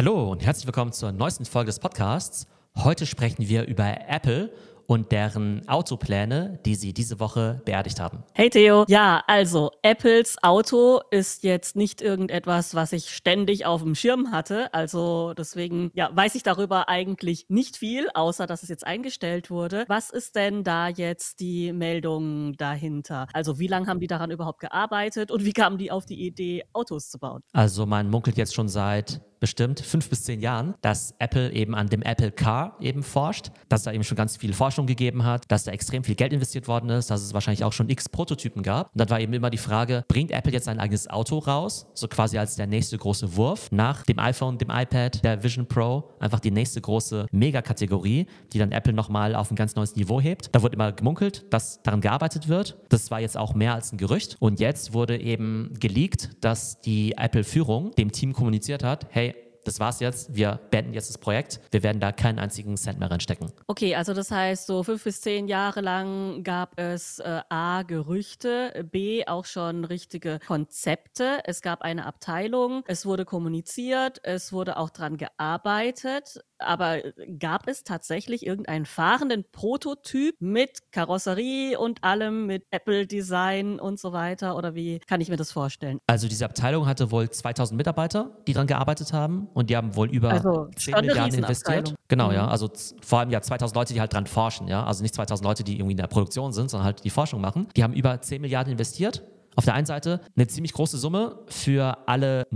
Hallo und herzlich willkommen zur neuesten Folge des Podcasts. Heute sprechen wir über Apple und deren Autopläne, die sie diese Woche beerdigt haben. Hey Theo, ja, also Apples Auto ist jetzt nicht irgendetwas, was ich ständig auf dem Schirm hatte. Also deswegen, ja, weiß ich darüber eigentlich nicht viel, außer dass es jetzt eingestellt wurde. Was ist denn da jetzt die Meldung dahinter? Also wie lange haben die daran überhaupt gearbeitet und wie kamen die auf die Idee, Autos zu bauen? Also man munkelt jetzt schon seit bestimmt fünf bis zehn Jahren, dass Apple eben an dem Apple Car eben forscht, dass da eben schon ganz viel Forschung gegeben hat, dass da extrem viel Geld investiert worden ist, dass es wahrscheinlich auch schon x Prototypen gab. Und dann war eben immer die Frage, bringt Apple jetzt sein eigenes Auto raus, so quasi als der nächste große Wurf nach dem iPhone, dem iPad, der Vision Pro, einfach die nächste große Megakategorie, die dann Apple nochmal auf ein ganz neues Niveau hebt. Da wurde immer gemunkelt, dass daran gearbeitet wird. Das war jetzt auch mehr als ein Gerücht. Und jetzt wurde eben geleakt, dass die Apple-Führung dem Team kommuniziert hat, hey, das war's jetzt, wir beenden jetzt das Projekt, wir werden da keinen einzigen Cent mehr reinstecken. Okay, also das heißt, so fünf bis zehn Jahre lang gab es äh, A, Gerüchte, B, auch schon richtige Konzepte. Es gab eine Abteilung, es wurde kommuniziert, es wurde auch dran gearbeitet. Aber äh, gab es tatsächlich irgendeinen fahrenden Prototyp mit Karosserie und allem, mit Apple-Design und so weiter? Oder wie kann ich mir das vorstellen? Also diese Abteilung hatte wohl 2000 Mitarbeiter, die daran gearbeitet haben und die haben wohl über also, 10 Milliarden investiert. Genau, mhm. ja. Also vor allem ja 2000 Leute, die halt dran forschen, ja. Also nicht 2000 Leute, die irgendwie in der Produktion sind, sondern halt die Forschung machen. Die haben über 10 Milliarden investiert auf der einen Seite eine ziemlich große Summe für alle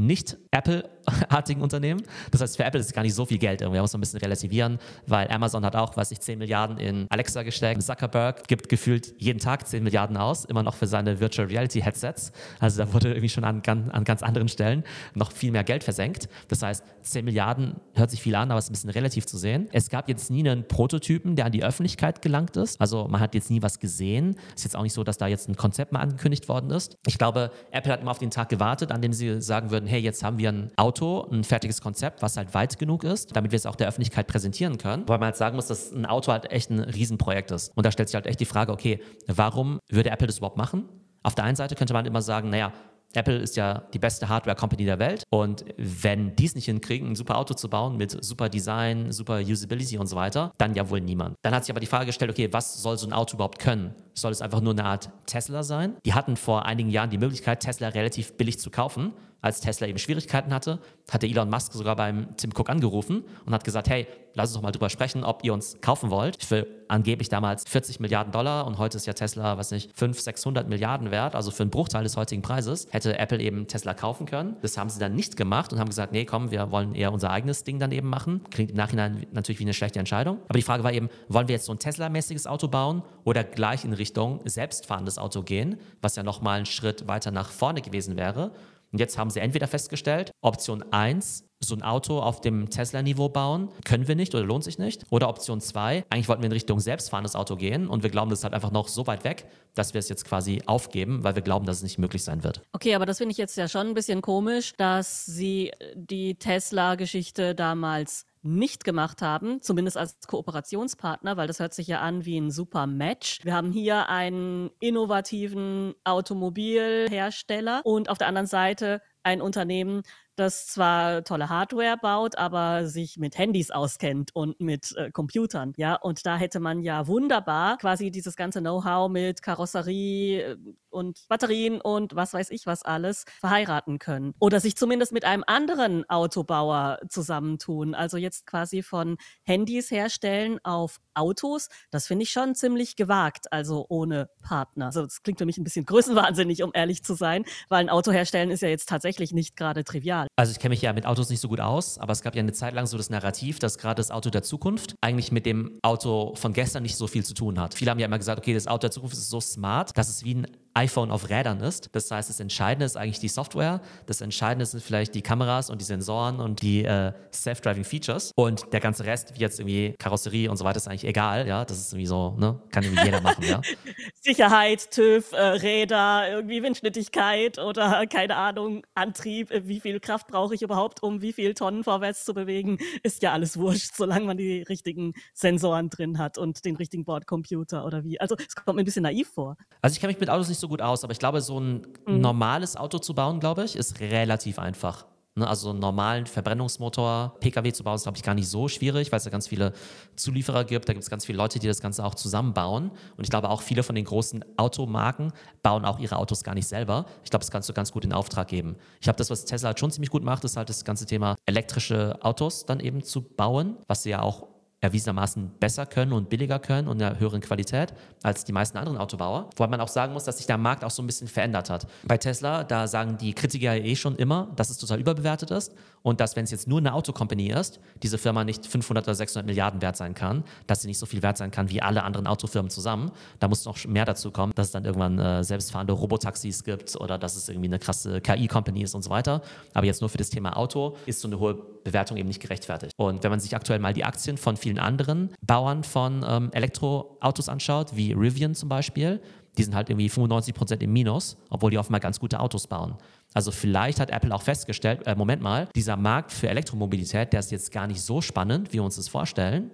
nicht-Apple-artigen Unternehmen. Das heißt, für Apple ist es gar nicht so viel Geld. Irgendwie muss man ein bisschen relativieren, weil Amazon hat auch, weiß ich, 10 Milliarden in Alexa gesteckt. Zuckerberg gibt gefühlt jeden Tag 10 Milliarden aus, immer noch für seine Virtual Reality Headsets. Also da wurde irgendwie schon an, an ganz anderen Stellen noch viel mehr Geld versenkt. Das heißt, 10 Milliarden hört sich viel an, aber es ist ein bisschen relativ zu sehen. Es gab jetzt nie einen Prototypen, der an die Öffentlichkeit gelangt ist. Also man hat jetzt nie was gesehen. Es ist jetzt auch nicht so, dass da jetzt ein Konzept mal angekündigt worden ist. Ich glaube, Apple hat immer auf den Tag gewartet, an dem sie sagen würden, hey, jetzt haben wir ein Auto, ein fertiges Konzept, was halt weit genug ist, damit wir es auch der Öffentlichkeit präsentieren können. Weil man halt sagen muss, dass ein Auto halt echt ein Riesenprojekt ist. Und da stellt sich halt echt die Frage, okay, warum würde Apple das überhaupt machen? Auf der einen Seite könnte man immer sagen, naja, Apple ist ja die beste Hardware-Company der Welt. Und wenn die es nicht hinkriegen, ein super Auto zu bauen mit super Design, super Usability und so weiter, dann ja wohl niemand. Dann hat sich aber die Frage gestellt, okay, was soll so ein Auto überhaupt können? Soll es einfach nur eine Art Tesla sein? Die hatten vor einigen Jahren die Möglichkeit, Tesla relativ billig zu kaufen als Tesla eben Schwierigkeiten hatte, hatte Elon Musk sogar beim Tim Cook angerufen und hat gesagt, hey, lass uns doch mal drüber sprechen, ob ihr uns kaufen wollt. Für angeblich damals 40 Milliarden Dollar und heute ist ja Tesla, was nicht, 500, 600 Milliarden wert, also für einen Bruchteil des heutigen Preises, hätte Apple eben Tesla kaufen können. Das haben sie dann nicht gemacht und haben gesagt, nee, komm, wir wollen eher unser eigenes Ding dann eben machen. Klingt im Nachhinein natürlich wie eine schlechte Entscheidung. Aber die Frage war eben, wollen wir jetzt so ein Tesla-mäßiges Auto bauen oder gleich in Richtung selbstfahrendes Auto gehen, was ja nochmal einen Schritt weiter nach vorne gewesen wäre. Und jetzt haben sie entweder festgestellt, Option 1, so ein Auto auf dem Tesla-Niveau bauen, können wir nicht oder lohnt sich nicht. Oder Option 2, eigentlich wollten wir in Richtung selbstfahrendes Auto gehen und wir glauben, das ist halt einfach noch so weit weg, dass wir es jetzt quasi aufgeben, weil wir glauben, dass es nicht möglich sein wird. Okay, aber das finde ich jetzt ja schon ein bisschen komisch, dass sie die Tesla-Geschichte damals nicht gemacht haben, zumindest als Kooperationspartner, weil das hört sich ja an wie ein super Match. Wir haben hier einen innovativen Automobilhersteller und auf der anderen Seite ein Unternehmen, das zwar tolle Hardware baut, aber sich mit Handys auskennt und mit äh, Computern. Ja, und da hätte man ja wunderbar quasi dieses ganze Know-how mit Karosserie äh, und Batterien und was weiß ich was alles verheiraten können. Oder sich zumindest mit einem anderen Autobauer zusammentun. Also jetzt quasi von Handys herstellen auf Autos. Das finde ich schon ziemlich gewagt, also ohne Partner. Also das klingt für mich ein bisschen größenwahnsinnig, um ehrlich zu sein, weil ein Auto herstellen ist ja jetzt tatsächlich nicht gerade trivial. Also ich kenne mich ja mit Autos nicht so gut aus, aber es gab ja eine Zeit lang so das Narrativ, dass gerade das Auto der Zukunft eigentlich mit dem Auto von gestern nicht so viel zu tun hat. Viele haben ja immer gesagt, okay, das Auto der Zukunft ist so smart, dass es wie ein iPhone auf Rädern ist. Das heißt, das Entscheidende ist eigentlich die Software, das Entscheidende sind vielleicht die Kameras und die Sensoren und die äh, Self-Driving Features und der ganze Rest, wie jetzt irgendwie Karosserie und so weiter, ist eigentlich egal, ja, das ist irgendwie so, ne, kann irgendwie jeder machen, ja. Sicherheit, TÜV, äh, Räder, irgendwie Windschnittigkeit oder keine Ahnung, Antrieb, äh, wie viel Kraft brauche ich überhaupt, um wie viel Tonnen vorwärts zu bewegen, ist ja alles wurscht, solange man die richtigen Sensoren drin hat und den richtigen Bordcomputer oder wie. Also es kommt mir ein bisschen naiv vor. Also ich kenne mich mit Autos nicht so gut aus, aber ich glaube, so ein mhm. normales Auto zu bauen, glaube ich, ist relativ einfach. Ne, also einen normalen Verbrennungsmotor, Pkw zu bauen, ist, glaube ich, gar nicht so schwierig, weil es ja ganz viele Zulieferer gibt. Da gibt es ganz viele Leute, die das Ganze auch zusammenbauen. Und ich glaube, auch viele von den großen Automarken bauen auch ihre Autos gar nicht selber. Ich glaube, das kannst du ganz gut in Auftrag geben. Ich glaube, das, was Tesla halt schon ziemlich gut macht, ist halt das ganze Thema elektrische Autos dann eben zu bauen, was sie ja auch erwiesenermaßen besser können und billiger können und einer höheren Qualität als die meisten anderen Autobauer. Wobei man auch sagen muss, dass sich der Markt auch so ein bisschen verändert hat. Bei Tesla, da sagen die Kritiker eh schon immer, dass es total überbewertet ist und dass, wenn es jetzt nur eine Autokompanie ist, diese Firma nicht 500 oder 600 Milliarden wert sein kann, dass sie nicht so viel wert sein kann wie alle anderen Autofirmen zusammen. Da muss noch mehr dazu kommen, dass es dann irgendwann äh, selbstfahrende Robotaxis gibt oder dass es irgendwie eine krasse KI-Company ist und so weiter. Aber jetzt nur für das Thema Auto ist so eine hohe Bewertung eben nicht gerechtfertigt. Und wenn man sich aktuell mal die Aktien von vielen anderen Bauern von ähm, Elektroautos anschaut, wie Rivian zum Beispiel, die sind halt irgendwie 95 Prozent im Minus, obwohl die offenbar ganz gute Autos bauen. Also vielleicht hat Apple auch festgestellt, äh, Moment mal, dieser Markt für Elektromobilität, der ist jetzt gar nicht so spannend, wie wir uns das vorstellen.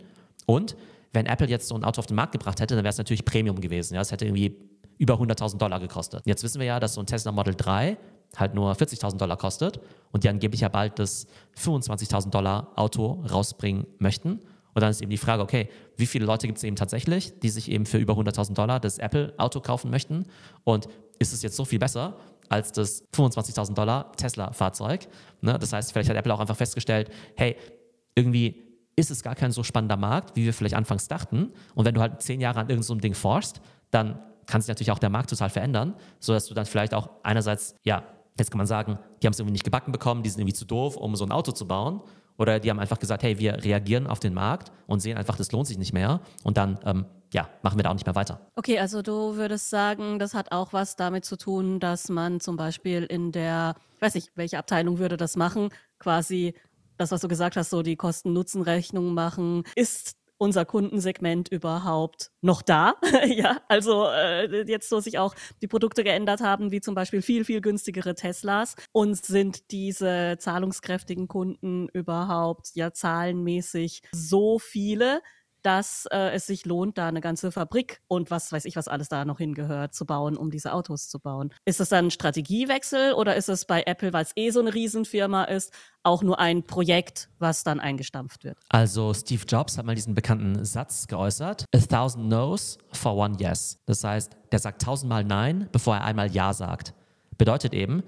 Und wenn Apple jetzt so ein Auto auf den Markt gebracht hätte, dann wäre es natürlich Premium gewesen. Ja, es hätte irgendwie über 100.000 Dollar gekostet. Jetzt wissen wir ja, dass so ein Tesla Model 3 halt nur 40.000 Dollar kostet und die angeblich ja bald das 25.000 Dollar Auto rausbringen möchten. Und dann ist eben die Frage, okay, wie viele Leute gibt es eben tatsächlich, die sich eben für über 100.000 Dollar das Apple-Auto kaufen möchten? Und ist es jetzt so viel besser als das 25.000 Dollar Tesla-Fahrzeug? Ne? Das heißt, vielleicht hat Apple auch einfach festgestellt, hey, irgendwie ist es gar kein so spannender Markt, wie wir vielleicht anfangs dachten. Und wenn du halt zehn Jahre an irgendeinem so Ding forschst, dann kann sich natürlich auch der Markt total verändern, sodass du dann vielleicht auch einerseits, ja, jetzt kann man sagen, die haben es irgendwie nicht gebacken bekommen, die sind irgendwie zu doof, um so ein Auto zu bauen. Oder die haben einfach gesagt, hey, wir reagieren auf den Markt und sehen einfach, das lohnt sich nicht mehr. Und dann, ähm, ja, machen wir da auch nicht mehr weiter. Okay, also du würdest sagen, das hat auch was damit zu tun, dass man zum Beispiel in der, ich weiß nicht, welche Abteilung würde das machen, quasi das, was du gesagt hast, so die Kosten-Nutzen-Rechnung machen. Ist unser Kundensegment überhaupt noch da? ja, also äh, jetzt, wo sich auch die Produkte geändert haben, wie zum Beispiel viel, viel günstigere Teslas. Und sind diese zahlungskräftigen Kunden überhaupt ja zahlenmäßig so viele, dass äh, es sich lohnt, da eine ganze Fabrik und was weiß ich, was alles da noch hingehört, zu bauen, um diese Autos zu bauen. Ist das dann ein Strategiewechsel oder ist es bei Apple, weil es eh so eine Riesenfirma ist, auch nur ein Projekt, was dann eingestampft wird? Also Steve Jobs hat mal diesen bekannten Satz geäußert: A thousand no's for one yes. Das heißt, der sagt tausendmal Nein, bevor er einmal Ja sagt. Bedeutet eben,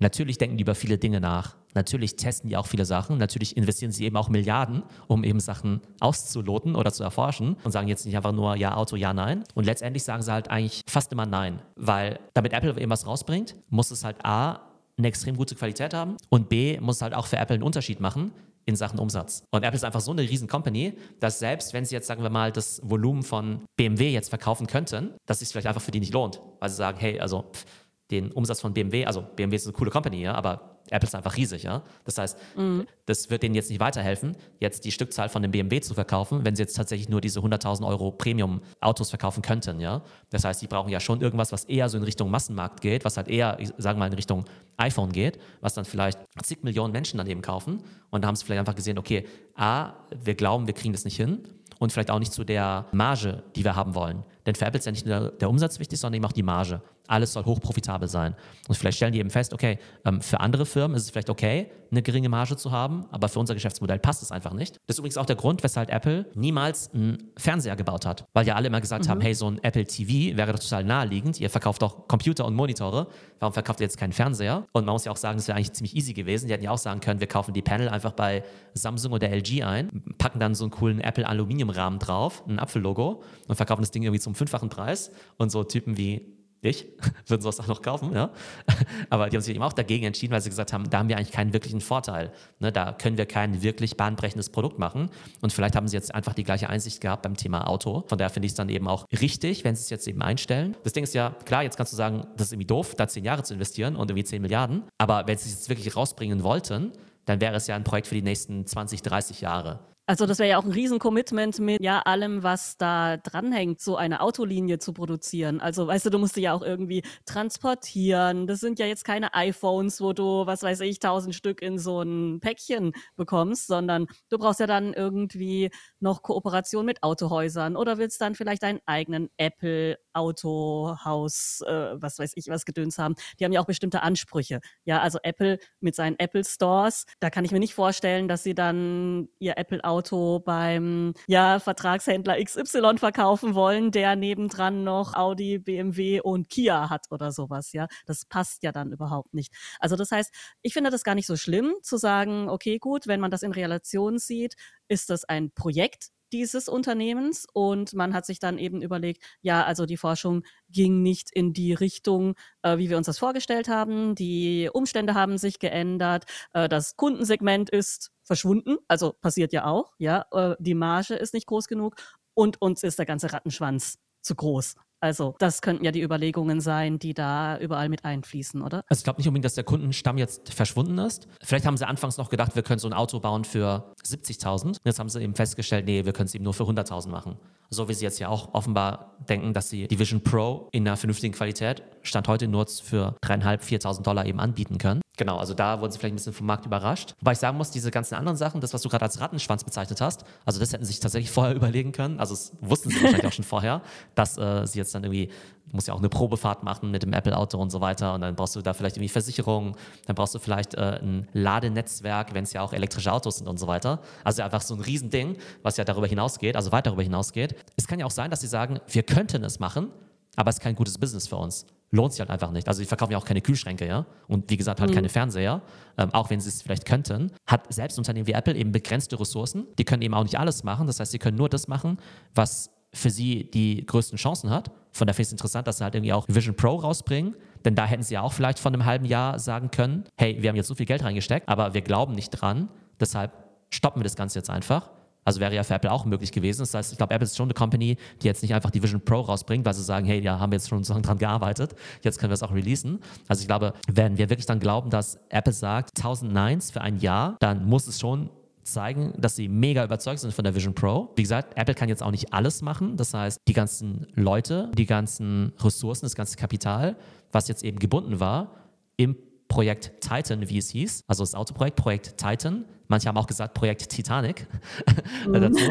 Natürlich denken die über viele Dinge nach. Natürlich testen die auch viele Sachen. Natürlich investieren sie eben auch Milliarden, um eben Sachen auszuloten oder zu erforschen und sagen jetzt nicht einfach nur ja, Auto, ja, nein. Und letztendlich sagen sie halt eigentlich fast immer nein. Weil damit Apple eben was rausbringt, muss es halt A, eine extrem gute Qualität haben und B, muss es halt auch für Apple einen Unterschied machen in Sachen Umsatz. Und Apple ist einfach so eine riesen Company, dass selbst wenn sie jetzt, sagen wir mal, das Volumen von BMW jetzt verkaufen könnten, dass es sich vielleicht einfach für die nicht lohnt. Weil sie sagen, hey, also pff, den Umsatz von BMW, also BMW ist eine coole Company, ja, aber Apple ist einfach riesig, ja. Das heißt, mhm. das wird denen jetzt nicht weiterhelfen, jetzt die Stückzahl von dem BMW zu verkaufen, wenn sie jetzt tatsächlich nur diese 100.000 Euro Premium-Autos verkaufen könnten, ja. Das heißt, die brauchen ja schon irgendwas, was eher so in Richtung Massenmarkt geht, was halt eher, sagen wir mal, in Richtung iPhone geht, was dann vielleicht zig Millionen Menschen dann eben kaufen. Und da haben sie vielleicht einfach gesehen, okay, A, wir glauben, wir kriegen das nicht hin und vielleicht auch nicht zu der Marge, die wir haben wollen. Denn für Apple ist ja nicht nur der Umsatz wichtig, sondern eben auch die Marge. Alles soll hochprofitabel sein. Und vielleicht stellen die eben fest, okay, ähm, für andere Firmen ist es vielleicht okay, eine geringe Marge zu haben, aber für unser Geschäftsmodell passt es einfach nicht. Das ist übrigens auch der Grund, weshalb Apple niemals einen Fernseher gebaut hat. Weil ja alle immer gesagt mhm. haben, hey, so ein Apple TV wäre doch total naheliegend. Ihr verkauft doch Computer und Monitore. Warum verkauft ihr jetzt keinen Fernseher? Und man muss ja auch sagen, das wäre eigentlich ziemlich easy gewesen. Die hätten ja auch sagen können, wir kaufen die Panel einfach bei Samsung oder LG ein, packen dann so einen coolen Apple Aluminiumrahmen drauf, ein Apfellogo und verkaufen das Ding irgendwie zum fünffachen Preis. Und so Typen wie ich, würden sowas auch noch kaufen, ja. Aber die haben sich eben auch dagegen entschieden, weil sie gesagt haben, da haben wir eigentlich keinen wirklichen Vorteil. Ne, da können wir kein wirklich bahnbrechendes Produkt machen. Und vielleicht haben sie jetzt einfach die gleiche Einsicht gehabt beim Thema Auto. Von daher finde ich es dann eben auch richtig, wenn sie es jetzt eben einstellen. Das Ding ist ja, klar, jetzt kannst du sagen, das ist irgendwie doof, da zehn Jahre zu investieren und irgendwie zehn Milliarden. Aber wenn sie es jetzt wirklich rausbringen wollten, dann wäre es ja ein Projekt für die nächsten 20, 30 Jahre. Also das wäre ja auch ein Riesen-Commitment mit ja allem, was da dranhängt, so eine Autolinie zu produzieren. Also weißt du, du musst die ja auch irgendwie transportieren. Das sind ja jetzt keine iPhones, wo du, was weiß ich, tausend Stück in so ein Päckchen bekommst, sondern du brauchst ja dann irgendwie noch Kooperation mit Autohäusern oder willst dann vielleicht deinen eigenen Apple Autohaus, äh, was weiß ich, was Gedöns haben. Die haben ja auch bestimmte Ansprüche. Ja, also Apple mit seinen Apple Stores, da kann ich mir nicht vorstellen, dass sie dann ihr Apple Auto beim ja, Vertragshändler XY verkaufen wollen, der nebendran noch Audi, BMW und Kia hat oder sowas, ja. Das passt ja dann überhaupt nicht. Also das heißt, ich finde das gar nicht so schlimm zu sagen, okay, gut, wenn man das in Relation sieht, ist das ein Projekt, dieses Unternehmens und man hat sich dann eben überlegt, ja, also die Forschung ging nicht in die Richtung, äh, wie wir uns das vorgestellt haben. Die Umstände haben sich geändert, äh, das Kundensegment ist verschwunden, also passiert ja auch, ja, äh, die Marge ist nicht groß genug und uns ist der ganze Rattenschwanz zu groß. Also, das könnten ja die Überlegungen sein, die da überall mit einfließen, oder? Also, ich glaube nicht unbedingt, dass der Kundenstamm jetzt verschwunden ist. Vielleicht haben sie anfangs noch gedacht, wir können so ein Auto bauen für 70.000. Jetzt haben sie eben festgestellt, nee, wir können es eben nur für 100.000 machen. So wie sie jetzt ja auch offenbar denken, dass sie die Vision Pro in einer vernünftigen Qualität Stand heute nur für 3.500, 4.000 Dollar eben anbieten können. Genau, also da wurden sie vielleicht ein bisschen vom Markt überrascht. Wobei ich sagen muss, diese ganzen anderen Sachen, das, was du gerade als Rattenschwanz bezeichnet hast, also das hätten sie sich tatsächlich vorher überlegen können. Also das wussten sie wahrscheinlich auch schon vorher, dass äh, sie jetzt dann irgendwie, muss ja auch eine Probefahrt machen mit dem Apple-Auto und so weiter. Und dann brauchst du da vielleicht irgendwie Versicherungen, dann brauchst du vielleicht äh, ein Ladenetzwerk, wenn es ja auch elektrische Autos sind und so weiter. Also einfach so ein Riesending, was ja darüber hinausgeht, also weit darüber hinausgeht. Es kann ja auch sein, dass sie sagen, wir könnten es machen, aber es ist kein gutes Business für uns lohnt sich halt einfach nicht. Also die verkaufen ja auch keine Kühlschränke, ja. Und wie gesagt, halt mhm. keine Fernseher, ähm, auch wenn sie es vielleicht könnten. Hat selbst Unternehmen wie Apple eben begrenzte Ressourcen. Die können eben auch nicht alles machen. Das heißt, sie können nur das machen, was für sie die größten Chancen hat. Von daher finde ich es interessant, dass sie halt irgendwie auch Vision Pro rausbringen. Denn da hätten sie ja auch vielleicht von einem halben Jahr sagen können, hey, wir haben jetzt so viel Geld reingesteckt, aber wir glauben nicht dran. Deshalb stoppen wir das Ganze jetzt einfach. Also wäre ja für Apple auch möglich gewesen. Das heißt, ich glaube, Apple ist schon eine Company, die jetzt nicht einfach die Vision Pro rausbringt, weil sie sagen, hey, ja, haben wir jetzt schon so lange dran gearbeitet, jetzt können wir es auch releasen. Also ich glaube, wenn wir wirklich dann glauben, dass Apple sagt 1000 Nines für ein Jahr, dann muss es schon zeigen, dass sie mega überzeugt sind von der Vision Pro. Wie gesagt, Apple kann jetzt auch nicht alles machen. Das heißt, die ganzen Leute, die ganzen Ressourcen, das ganze Kapital, was jetzt eben gebunden war, im Projekt Titan, wie es hieß, also das Autoprojekt, Projekt Titan, manche haben auch gesagt Projekt Titanic mhm. dazu.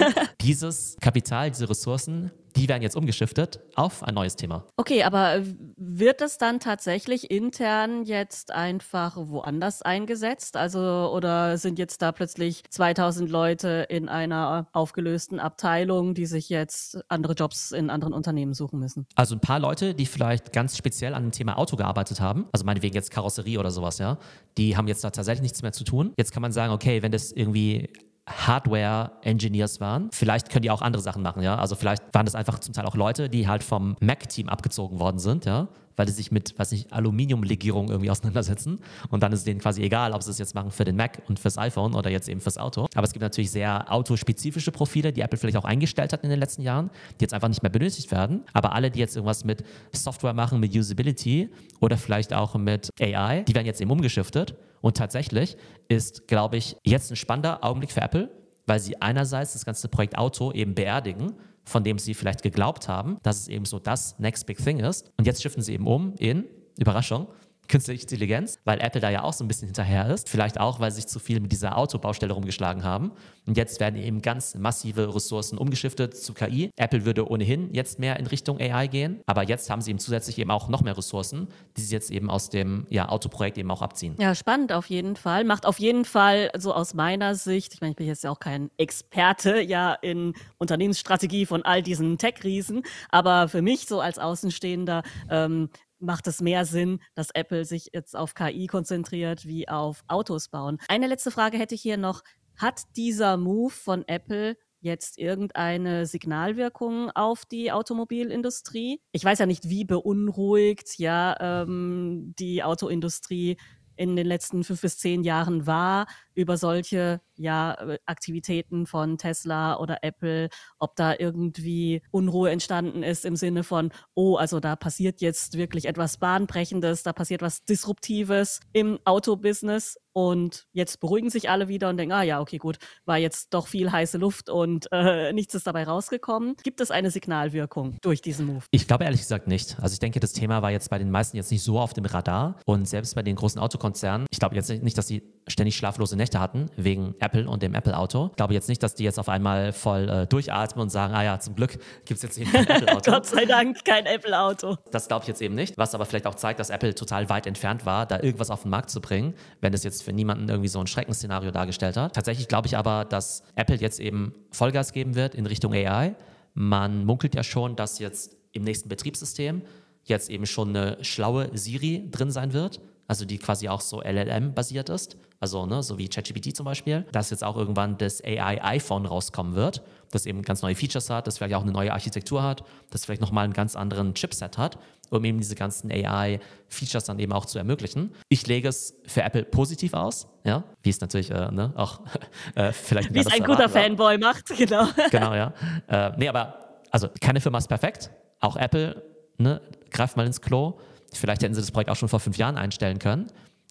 Dieses Kapital, diese Ressourcen, die werden jetzt umgeschiftet auf ein neues Thema. Okay, aber wird das dann tatsächlich intern jetzt einfach woanders eingesetzt? Also, oder sind jetzt da plötzlich 2000 Leute in einer aufgelösten Abteilung, die sich jetzt andere Jobs in anderen Unternehmen suchen müssen? Also ein paar Leute, die vielleicht ganz speziell an dem Thema Auto gearbeitet haben, also meinetwegen jetzt Karosserie oder sowas, ja, die haben jetzt da tatsächlich nichts mehr zu tun. Jetzt kann man sagen, okay, wenn das irgendwie Hardware-Engineers waren. Vielleicht können die auch andere Sachen machen, ja. Also vielleicht waren das einfach zum Teil auch Leute, die halt vom Mac-Team abgezogen worden sind, ja weil sie sich mit, weiß nicht, Aluminiumlegierung irgendwie auseinandersetzen. Und dann ist es denen quasi egal, ob sie es jetzt machen für den Mac und fürs iPhone oder jetzt eben fürs Auto. Aber es gibt natürlich sehr autospezifische Profile, die Apple vielleicht auch eingestellt hat in den letzten Jahren, die jetzt einfach nicht mehr benötigt werden. Aber alle, die jetzt irgendwas mit Software machen, mit Usability oder vielleicht auch mit AI, die werden jetzt eben umgeschiftet. Und tatsächlich ist, glaube ich, jetzt ein spannender Augenblick für Apple, weil sie einerseits das ganze Projekt Auto eben beerdigen von dem sie vielleicht geglaubt haben, dass es eben so das Next Big Thing ist. Und jetzt schiffen sie eben um in, Überraschung, künstliche Intelligenz, weil Apple da ja auch so ein bisschen hinterher ist. Vielleicht auch, weil sie sich zu viel mit dieser Autobaustelle rumgeschlagen haben. Und jetzt werden eben ganz massive Ressourcen umgeschiftet zu KI. Apple würde ohnehin jetzt mehr in Richtung AI gehen, aber jetzt haben sie eben zusätzlich eben auch noch mehr Ressourcen, die sie jetzt eben aus dem ja, Autoprojekt eben auch abziehen. Ja, spannend auf jeden Fall. Macht auf jeden Fall so aus meiner Sicht, ich meine, ich bin jetzt ja auch kein Experte ja in Unternehmensstrategie von all diesen Tech-Riesen, aber für mich so als Außenstehender ähm, macht es mehr Sinn, dass Apple sich jetzt auf KI konzentriert, wie auf Autos bauen. Eine letzte Frage hätte ich hier noch. Hat dieser Move von Apple jetzt irgendeine Signalwirkung auf die Automobilindustrie? Ich weiß ja nicht, wie beunruhigt ja ähm, die Autoindustrie in den letzten fünf bis zehn Jahren war über solche ja, Aktivitäten von Tesla oder Apple, ob da irgendwie Unruhe entstanden ist im Sinne von, oh, also da passiert jetzt wirklich etwas Bahnbrechendes, da passiert was Disruptives im Autobusiness und jetzt beruhigen sich alle wieder und denken, ah ja, okay, gut, war jetzt doch viel heiße Luft und äh, nichts ist dabei rausgekommen. Gibt es eine Signalwirkung durch diesen Move? Ich glaube ehrlich gesagt nicht. Also ich denke, das Thema war jetzt bei den meisten jetzt nicht so auf dem Radar und selbst bei den großen Autokonzernen, ich glaube jetzt nicht, dass die ständig schlaflose Nächte hatten wegen Apple und dem Apple-Auto. Ich glaube jetzt nicht, dass die jetzt auf einmal voll äh, durchatmen und sagen, ah ja, zum Glück gibt es jetzt eben kein Apple-Auto. Gott sei Dank kein Apple-Auto. Das glaube ich jetzt eben nicht, was aber vielleicht auch zeigt, dass Apple total weit entfernt war, da irgendwas auf den Markt zu bringen, wenn es jetzt für niemanden irgendwie so ein Schreckensszenario dargestellt hat. Tatsächlich glaube ich aber, dass Apple jetzt eben Vollgas geben wird in Richtung AI. Man munkelt ja schon, dass jetzt im nächsten Betriebssystem jetzt eben schon eine schlaue Siri drin sein wird also die quasi auch so LLM-basiert ist, also ne, so wie ChatGPT zum Beispiel, dass jetzt auch irgendwann das AI-iPhone rauskommen wird, das eben ganz neue Features hat, das vielleicht auch eine neue Architektur hat, das vielleicht nochmal einen ganz anderen Chipset hat, um eben diese ganzen AI-Features dann eben auch zu ermöglichen. Ich lege es für Apple positiv aus, ja, wie es natürlich äh, ne, auch äh, vielleicht Wie es ein guter Fanboy macht, genau. genau, ja. Äh, nee, aber also keine Firma ist perfekt, auch Apple, ne, greift mal ins Klo Vielleicht hätten sie das Projekt auch schon vor fünf Jahren einstellen können.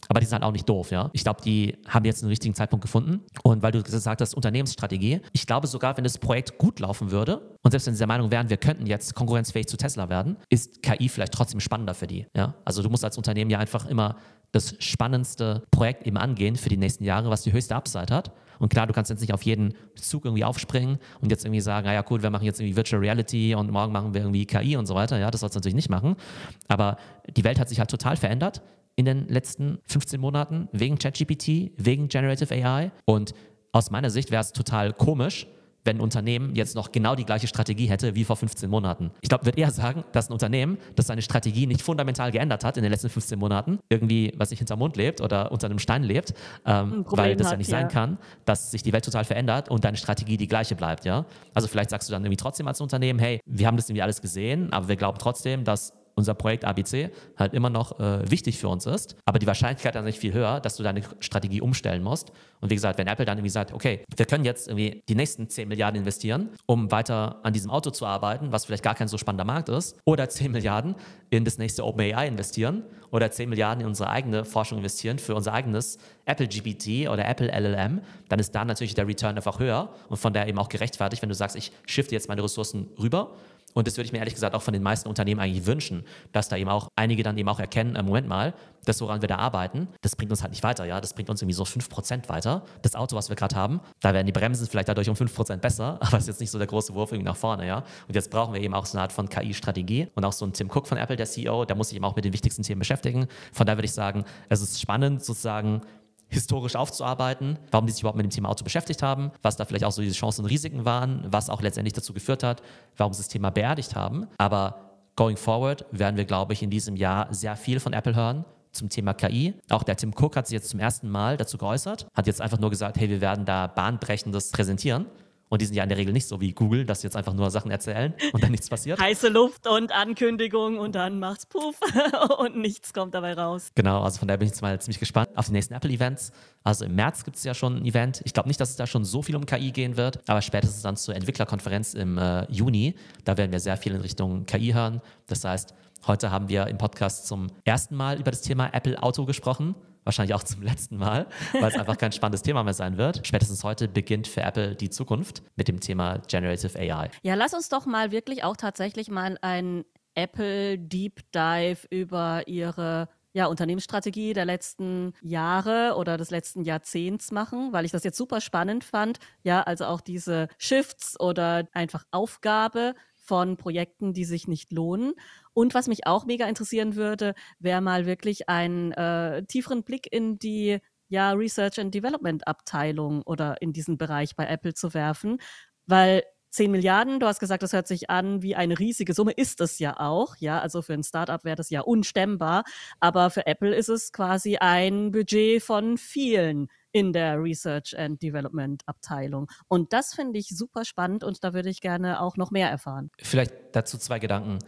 Aber die sind halt auch nicht doof, ja. Ich glaube, die haben jetzt einen richtigen Zeitpunkt gefunden. Und weil du gesagt hast, Unternehmensstrategie, ich glaube sogar, wenn das Projekt gut laufen würde und selbst wenn sie der Meinung wären, wir könnten jetzt konkurrenzfähig zu Tesla werden, ist KI vielleicht trotzdem spannender für die, ja. Also du musst als Unternehmen ja einfach immer das spannendste Projekt eben angehen für die nächsten Jahre, was die höchste Upside hat. Und klar, du kannst jetzt nicht auf jeden Zug irgendwie aufspringen und jetzt irgendwie sagen, naja, cool, wir machen jetzt irgendwie Virtual Reality und morgen machen wir irgendwie KI und so weiter. Ja, das sollst du natürlich nicht machen. Aber die Welt hat sich halt total verändert in den letzten 15 Monaten wegen ChatGPT, wegen Generative AI. Und aus meiner Sicht wäre es total komisch, wenn ein Unternehmen jetzt noch genau die gleiche Strategie hätte wie vor 15 Monaten. Ich glaube, würde eher sagen, dass ein Unternehmen, das seine Strategie nicht fundamental geändert hat in den letzten 15 Monaten, irgendwie, was sich hinterm Mond lebt oder unter einem Stein lebt, ähm, weil das hat, ja nicht ja. sein kann, dass sich die Welt total verändert und deine Strategie die gleiche bleibt, ja. Also vielleicht sagst du dann irgendwie trotzdem als Unternehmen, hey, wir haben das irgendwie alles gesehen, aber wir glauben trotzdem, dass unser Projekt ABC halt immer noch äh, wichtig für uns ist. Aber die Wahrscheinlichkeit ist nicht viel höher, dass du deine Strategie umstellen musst. Und wie gesagt, wenn Apple dann irgendwie sagt, okay, wir können jetzt irgendwie die nächsten 10 Milliarden investieren, um weiter an diesem Auto zu arbeiten, was vielleicht gar kein so spannender Markt ist, oder 10 Milliarden in das nächste OpenAI investieren oder 10 Milliarden in unsere eigene Forschung investieren für unser eigenes Apple GPT oder Apple LLM, dann ist da natürlich der Return einfach höher und von daher eben auch gerechtfertigt, wenn du sagst, ich shifte jetzt meine Ressourcen rüber und das würde ich mir ehrlich gesagt auch von den meisten Unternehmen eigentlich wünschen, dass da eben auch einige dann eben auch erkennen, äh, Moment mal, das, woran wir da arbeiten, das bringt uns halt nicht weiter, ja. Das bringt uns irgendwie so 5% weiter. Das Auto, was wir gerade haben, da werden die Bremsen vielleicht dadurch um 5% besser, aber es ist jetzt nicht so der große Wurf irgendwie nach vorne, ja. Und jetzt brauchen wir eben auch so eine Art von KI-Strategie und auch so ein Tim Cook von Apple, der CEO, der muss sich eben auch mit den wichtigsten Themen beschäftigen. Von daher würde ich sagen, es ist spannend sozusagen, historisch aufzuarbeiten, warum die sich überhaupt mit dem Thema Auto beschäftigt haben, was da vielleicht auch so diese Chancen und Risiken waren, was auch letztendlich dazu geführt hat, warum sie das Thema beerdigt haben. Aber going forward werden wir, glaube ich, in diesem Jahr sehr viel von Apple hören zum Thema KI. Auch der Tim Cook hat sich jetzt zum ersten Mal dazu geäußert, hat jetzt einfach nur gesagt, hey, wir werden da bahnbrechendes präsentieren. Und die sind ja in der Regel nicht so wie Google, dass sie jetzt einfach nur Sachen erzählen und dann nichts passiert. Heiße Luft und Ankündigung und dann macht's puff und nichts kommt dabei raus. Genau, also von daher bin ich jetzt mal ziemlich gespannt auf die nächsten Apple-Events. Also im März gibt es ja schon ein Event. Ich glaube nicht, dass es da schon so viel um KI gehen wird, aber spätestens dann zur Entwicklerkonferenz im äh, Juni, da werden wir sehr viel in Richtung KI hören. Das heißt, heute haben wir im Podcast zum ersten Mal über das Thema Apple Auto gesprochen wahrscheinlich auch zum letzten Mal, weil es einfach kein spannendes Thema mehr sein wird. Spätestens heute beginnt für Apple die Zukunft mit dem Thema Generative AI. Ja, lass uns doch mal wirklich auch tatsächlich mal ein Apple Deep Dive über ihre ja, Unternehmensstrategie der letzten Jahre oder des letzten Jahrzehnts machen, weil ich das jetzt super spannend fand. Ja, also auch diese Shifts oder einfach Aufgabe von Projekten, die sich nicht lohnen. Und was mich auch mega interessieren würde, wäre mal wirklich einen äh, tieferen Blick in die ja, Research and Development Abteilung oder in diesen Bereich bei Apple zu werfen, weil 10 Milliarden, du hast gesagt, das hört sich an wie eine riesige Summe, ist es ja auch, ja, also für ein Startup wäre das ja unstemmbar, aber für Apple ist es quasi ein Budget von vielen in der Research and Development Abteilung. Und das finde ich super spannend und da würde ich gerne auch noch mehr erfahren. Vielleicht dazu zwei Gedanken.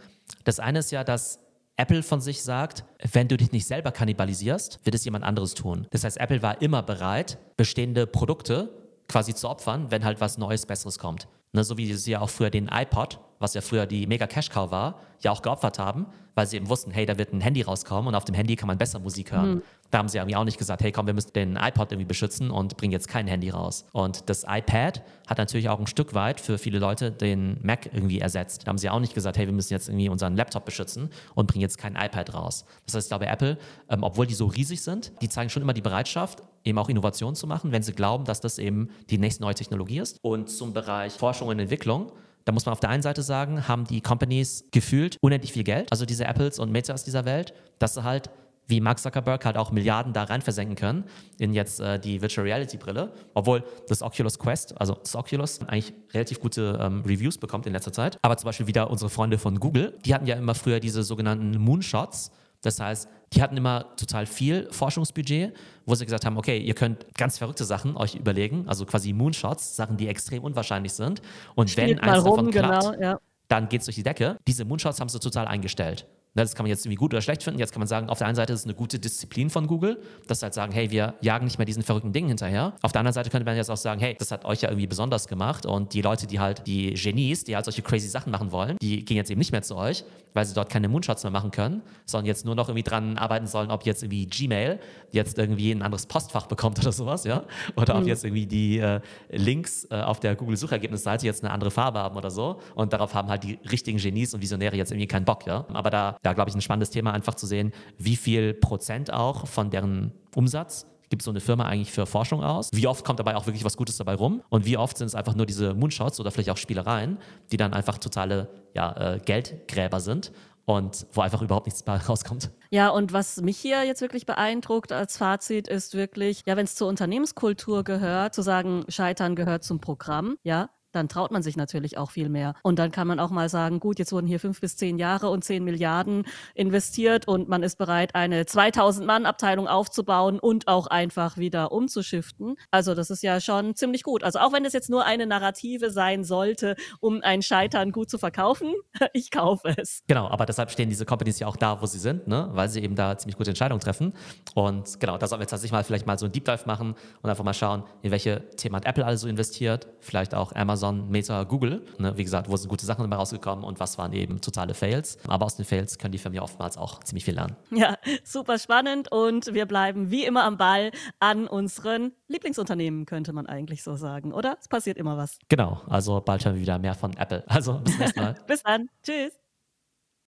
Das eine ist ja, dass Apple von sich sagt, wenn du dich nicht selber kannibalisierst, wird es jemand anderes tun. Das heißt, Apple war immer bereit, bestehende Produkte quasi zu opfern, wenn halt was Neues, Besseres kommt. Ne, so wie sie ja auch früher den iPod was ja früher die mega Cash Cow war, ja auch geopfert haben, weil sie eben wussten, hey, da wird ein Handy rauskommen und auf dem Handy kann man besser Musik hören. Mhm. Da haben sie irgendwie auch nicht gesagt, hey komm, wir müssen den iPod irgendwie beschützen und bringen jetzt kein Handy raus. Und das iPad hat natürlich auch ein Stück weit für viele Leute den Mac irgendwie ersetzt. Da haben sie auch nicht gesagt, hey, wir müssen jetzt irgendwie unseren Laptop beschützen und bringen jetzt kein iPad raus. Das heißt, ich glaube, Apple, ähm, obwohl die so riesig sind, die zeigen schon immer die Bereitschaft, eben auch Innovationen zu machen, wenn sie glauben, dass das eben die nächste neue Technologie ist. Und zum Bereich Forschung und Entwicklung da muss man auf der einen Seite sagen, haben die Companies gefühlt unendlich viel Geld, also diese Apples und Metas dieser Welt, dass sie halt wie Mark Zuckerberg halt auch Milliarden da rein versenken können in jetzt äh, die Virtual Reality Brille, obwohl das Oculus Quest, also das Oculus, eigentlich relativ gute ähm, Reviews bekommt in letzter Zeit. Aber zum Beispiel wieder unsere Freunde von Google, die hatten ja immer früher diese sogenannten Moonshots. Das heißt, die hatten immer total viel Forschungsbudget, wo sie gesagt haben, okay, ihr könnt ganz verrückte Sachen euch überlegen, also quasi Moonshots, Sachen, die extrem unwahrscheinlich sind. Und Spielt wenn eins rum, davon klappt, genau, ja. dann geht es durch die Decke. Diese Moonshots haben sie total eingestellt. Das kann man jetzt irgendwie gut oder schlecht finden. Jetzt kann man sagen, auf der einen Seite ist es eine gute Disziplin von Google, dass sie halt sagen, hey, wir jagen nicht mehr diesen verrückten Dingen hinterher. Auf der anderen Seite könnte man jetzt auch sagen, hey, das hat euch ja irgendwie besonders gemacht und die Leute, die halt, die Genies, die halt solche crazy Sachen machen wollen, die gehen jetzt eben nicht mehr zu euch, weil sie dort keine Moonshots mehr machen können, sondern jetzt nur noch irgendwie dran arbeiten sollen, ob jetzt irgendwie Gmail jetzt irgendwie ein anderes Postfach bekommt oder sowas, ja, oder mhm. ob jetzt irgendwie die äh, Links äh, auf der Google-Suchergebnisseite jetzt eine andere Farbe haben oder so und darauf haben halt die richtigen Genies und Visionäre jetzt irgendwie keinen Bock, ja. Aber da da glaube ich, ein spannendes Thema, einfach zu sehen, wie viel Prozent auch von deren Umsatz gibt so eine Firma eigentlich für Forschung aus? Wie oft kommt dabei auch wirklich was Gutes dabei rum? Und wie oft sind es einfach nur diese Moonshots oder vielleicht auch Spielereien, die dann einfach totale ja, äh, Geldgräber sind und wo einfach überhaupt nichts rauskommt. Ja, und was mich hier jetzt wirklich beeindruckt als Fazit ist wirklich, ja, wenn es zur Unternehmenskultur gehört, zu sagen, Scheitern gehört zum Programm, ja, dann traut man sich natürlich auch viel mehr. Und dann kann man auch mal sagen, gut, jetzt wurden hier fünf bis zehn Jahre und zehn Milliarden investiert und man ist bereit, eine 2000 Mann Abteilung aufzubauen und auch einfach wieder umzuschiften. Also das ist ja schon ziemlich gut. Also auch wenn es jetzt nur eine Narrative sein sollte, um ein Scheitern gut zu verkaufen, ich kaufe es. Genau, aber deshalb stehen diese Companies ja auch da, wo sie sind, ne? weil sie eben da ziemlich gute Entscheidungen treffen. Und genau, da sollten wir jetzt tatsächlich mal vielleicht mal so ein Deep Dive machen und einfach mal schauen, in welche Themen hat Apple also investiert, vielleicht auch Amazon Amazon, Meta, Google. Ne? Wie gesagt, wo sind gute Sachen dabei rausgekommen und was waren eben totale Fails. Aber aus den Fails können die Firmen oftmals auch ziemlich viel lernen. Ja, super spannend und wir bleiben wie immer am Ball an unseren Lieblingsunternehmen, könnte man eigentlich so sagen, oder? Es passiert immer was. Genau, also bald hören wir wieder mehr von Apple. Also bis nächstes Mal. bis dann. Tschüss.